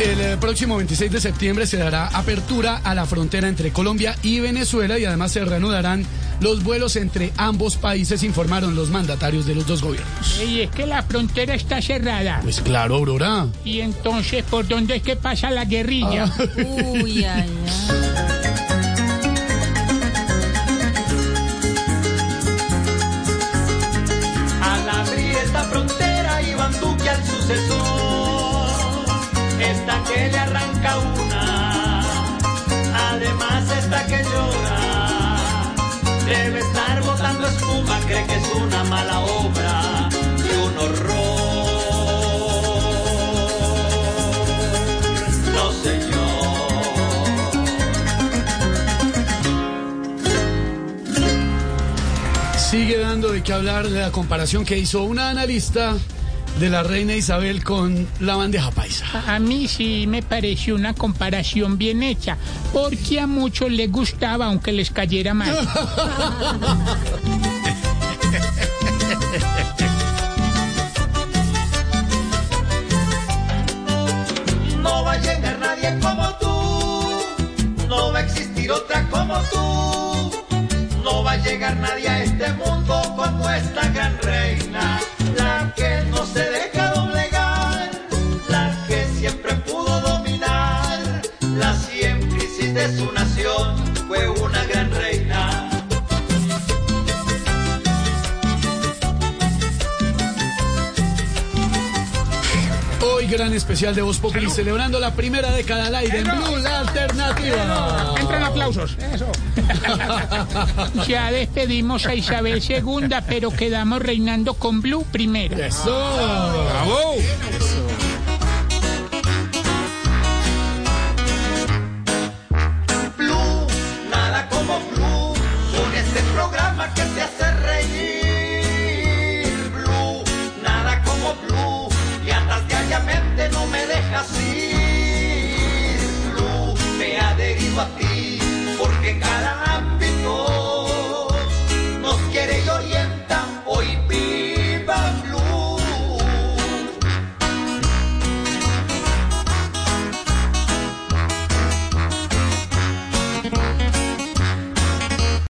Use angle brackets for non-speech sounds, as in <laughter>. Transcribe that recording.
El eh, próximo 26 de septiembre se dará apertura a la frontera entre Colombia y Venezuela y además se reanudarán los vuelos entre ambos países, informaron los mandatarios de los dos gobiernos. Y es que la frontera está cerrada. Pues claro, Aurora. Y entonces, ¿por dónde es que pasa la guerrilla? Uy, ay, ay. Que le arranca una, además está que llora, debe estar botando espuma, cree que es una mala obra y un horror. No señor. Sigue dando de qué hablar de la comparación que hizo una analista de la reina Isabel con la bandeja paisa. A a mí sí me pareció una comparación bien hecha, porque a muchos les gustaba aunque les cayera mal. <laughs> No va a llegar nadie como tú, no va a existir otra como tú, no va a llegar nadie a este mundo como esta gran reina, gran especial de Voz Populi celebrando la primera década al aire en Blue, la alternativa. Entran aplausos. Eso. <laughs> ya despedimos a Isabel II, pero quedamos reinando con Blue primera. Eso. Bravo. Blue, nada como Blue, con este programa que te hace Alpha